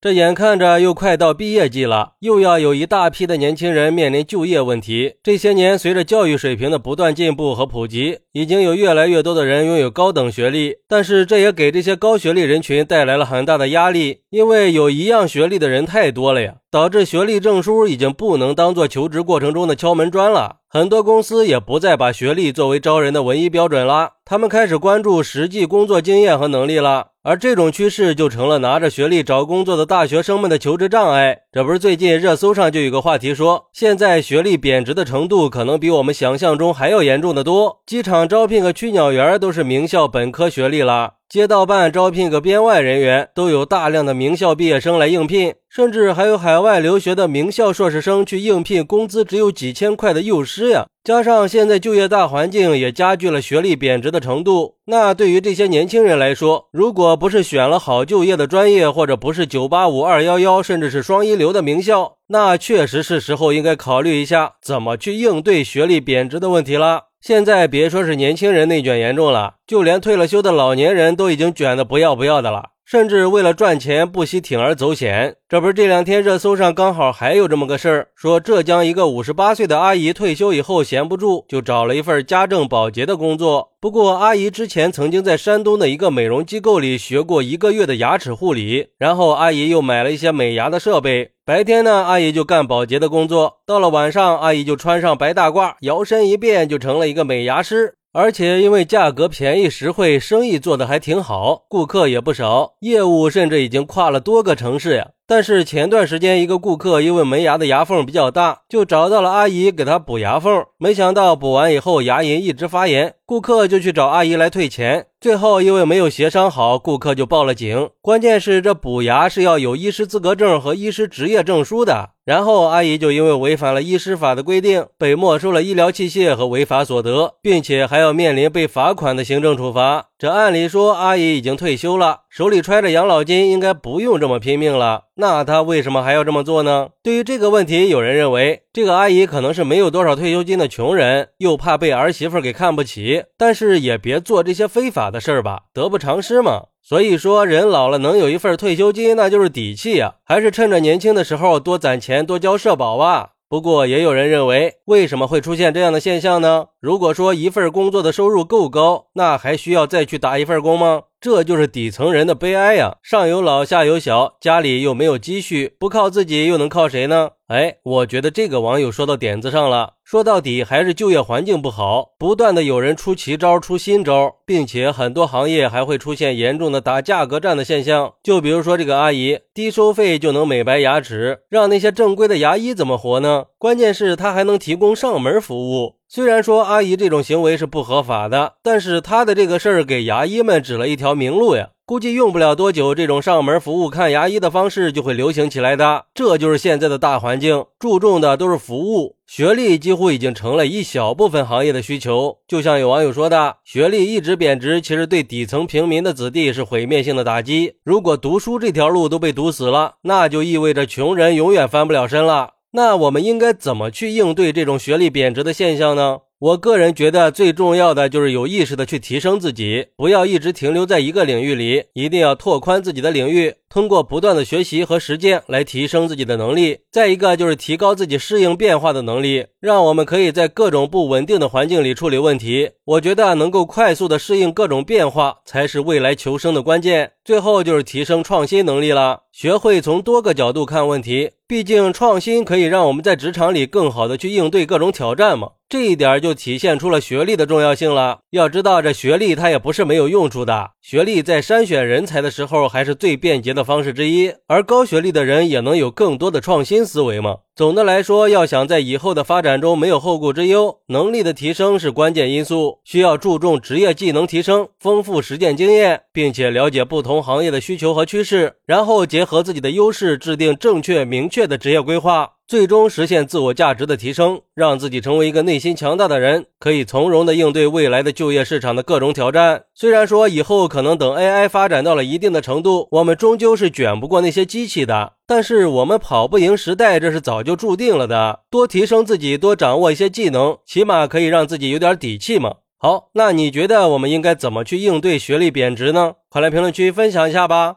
这眼看着又快到毕业季了，又要有一大批的年轻人面临就业问题。这些年，随着教育水平的不断进步和普及，已经有越来越多的人拥有高等学历。但是，这也给这些高学历人群带来了很大的压力，因为有一样学历的人太多了呀，导致学历证书已经不能当做求职过程中的敲门砖了。很多公司也不再把学历作为招人的唯一标准了，他们开始关注实际工作经验和能力了。而这种趋势就成了拿着学历找工作的大学生们的求职障碍。这不是最近热搜上就有个话题说，现在学历贬值的程度可能比我们想象中还要严重的多。机场招聘个驱鸟员都是名校本科学历了。街道办招聘个编外人员，都有大量的名校毕业生来应聘，甚至还有海外留学的名校硕士生去应聘工资只有几千块的幼师呀。加上现在就业大环境也加剧了学历贬值的程度，那对于这些年轻人来说，如果不是选了好就业的专业，或者不是九八五、二幺幺，甚至是双一流的名校，那确实是时候应该考虑一下怎么去应对学历贬值的问题了。现在别说是年轻人内卷严重了，就连退了休的老年人都已经卷得不要不要的了。甚至为了赚钱不惜铤而走险，这不是这两天热搜上刚好还有这么个事儿，说浙江一个五十八岁的阿姨退休以后闲不住，就找了一份家政保洁的工作。不过阿姨之前曾经在山东的一个美容机构里学过一个月的牙齿护理，然后阿姨又买了一些美牙的设备。白天呢，阿姨就干保洁的工作，到了晚上，阿姨就穿上白大褂，摇身一变就成了一个美牙师。而且因为价格便宜实惠，生意做得还挺好，顾客也不少，业务甚至已经跨了多个城市呀。但是前段时间，一个顾客因为门牙的牙缝比较大，就找到了阿姨给他补牙缝，没想到补完以后牙龈一直发炎，顾客就去找阿姨来退钱。最后因为没有协商好，顾客就报了警。关键是这补牙是要有医师资格证和医师执业证书的。然后阿姨就因为违反了医师法的规定，被没收了医疗器械和违法所得，并且还要面临被罚款的行政处罚。这按理说，阿姨已经退休了，手里揣着养老金，应该不用这么拼命了。那她为什么还要这么做呢？对于这个问题，有人认为，这个阿姨可能是没有多少退休金的穷人，又怕被儿媳妇给看不起。但是也别做这些非法的事儿吧，得不偿失嘛。所以说，人老了能有一份退休金，那就是底气呀。还是趁着年轻的时候多攒钱，多交社保啊。不过，也有人认为，为什么会出现这样的现象呢？如果说一份工作的收入够高，那还需要再去打一份工吗？这就是底层人的悲哀呀！上有老，下有小，家里又没有积蓄，不靠自己又能靠谁呢？哎，我觉得这个网友说到点子上了。说到底还是就业环境不好，不断的有人出奇招、出新招，并且很多行业还会出现严重的打价格战的现象。就比如说这个阿姨，低收费就能美白牙齿，让那些正规的牙医怎么活呢？关键是她还能提供上门服务。虽然说阿姨这种行为是不合法的，但是她的这个事儿给牙医们指了一条明路呀。估计用不了多久，这种上门服务看牙医的方式就会流行起来的。这就是现在的大环境，注重的都是服务，学历几乎已经成了一小部分行业的需求。就像有网友说的，学历一直贬值，其实对底层平民的子弟是毁灭性的打击。如果读书这条路都被堵死了，那就意味着穷人永远翻不了身了。那我们应该怎么去应对这种学历贬值的现象呢？我个人觉得最重要的就是有意识的去提升自己，不要一直停留在一个领域里，一定要拓宽自己的领域，通过不断的学习和实践来提升自己的能力。再一个就是提高自己适应变化的能力，让我们可以在各种不稳定的环境里处理问题。我觉得能够快速的适应各种变化，才是未来求生的关键。最后就是提升创新能力了，学会从多个角度看问题。毕竟创新可以让我们在职场里更好的去应对各种挑战嘛。这一点就体现出了学历的重要性了。要知道，这学历它也不是没有用处的。学历在筛选人才的时候，还是最便捷的方式之一。而高学历的人也能有更多的创新思维嘛。总的来说，要想在以后的发展中没有后顾之忧，能力的提升是关键因素，需要注重职业技能提升，丰富实践经验，并且了解不同行业的需求和趋势，然后结合自己的优势，制定正确明确的职业规划。最终实现自我价值的提升，让自己成为一个内心强大的人，可以从容的应对未来的就业市场的各种挑战。虽然说以后可能等 AI 发展到了一定的程度，我们终究是卷不过那些机器的，但是我们跑不赢时代，这是早就注定了的。多提升自己，多掌握一些技能，起码可以让自己有点底气嘛。好，那你觉得我们应该怎么去应对学历贬值呢？快来评论区分享一下吧！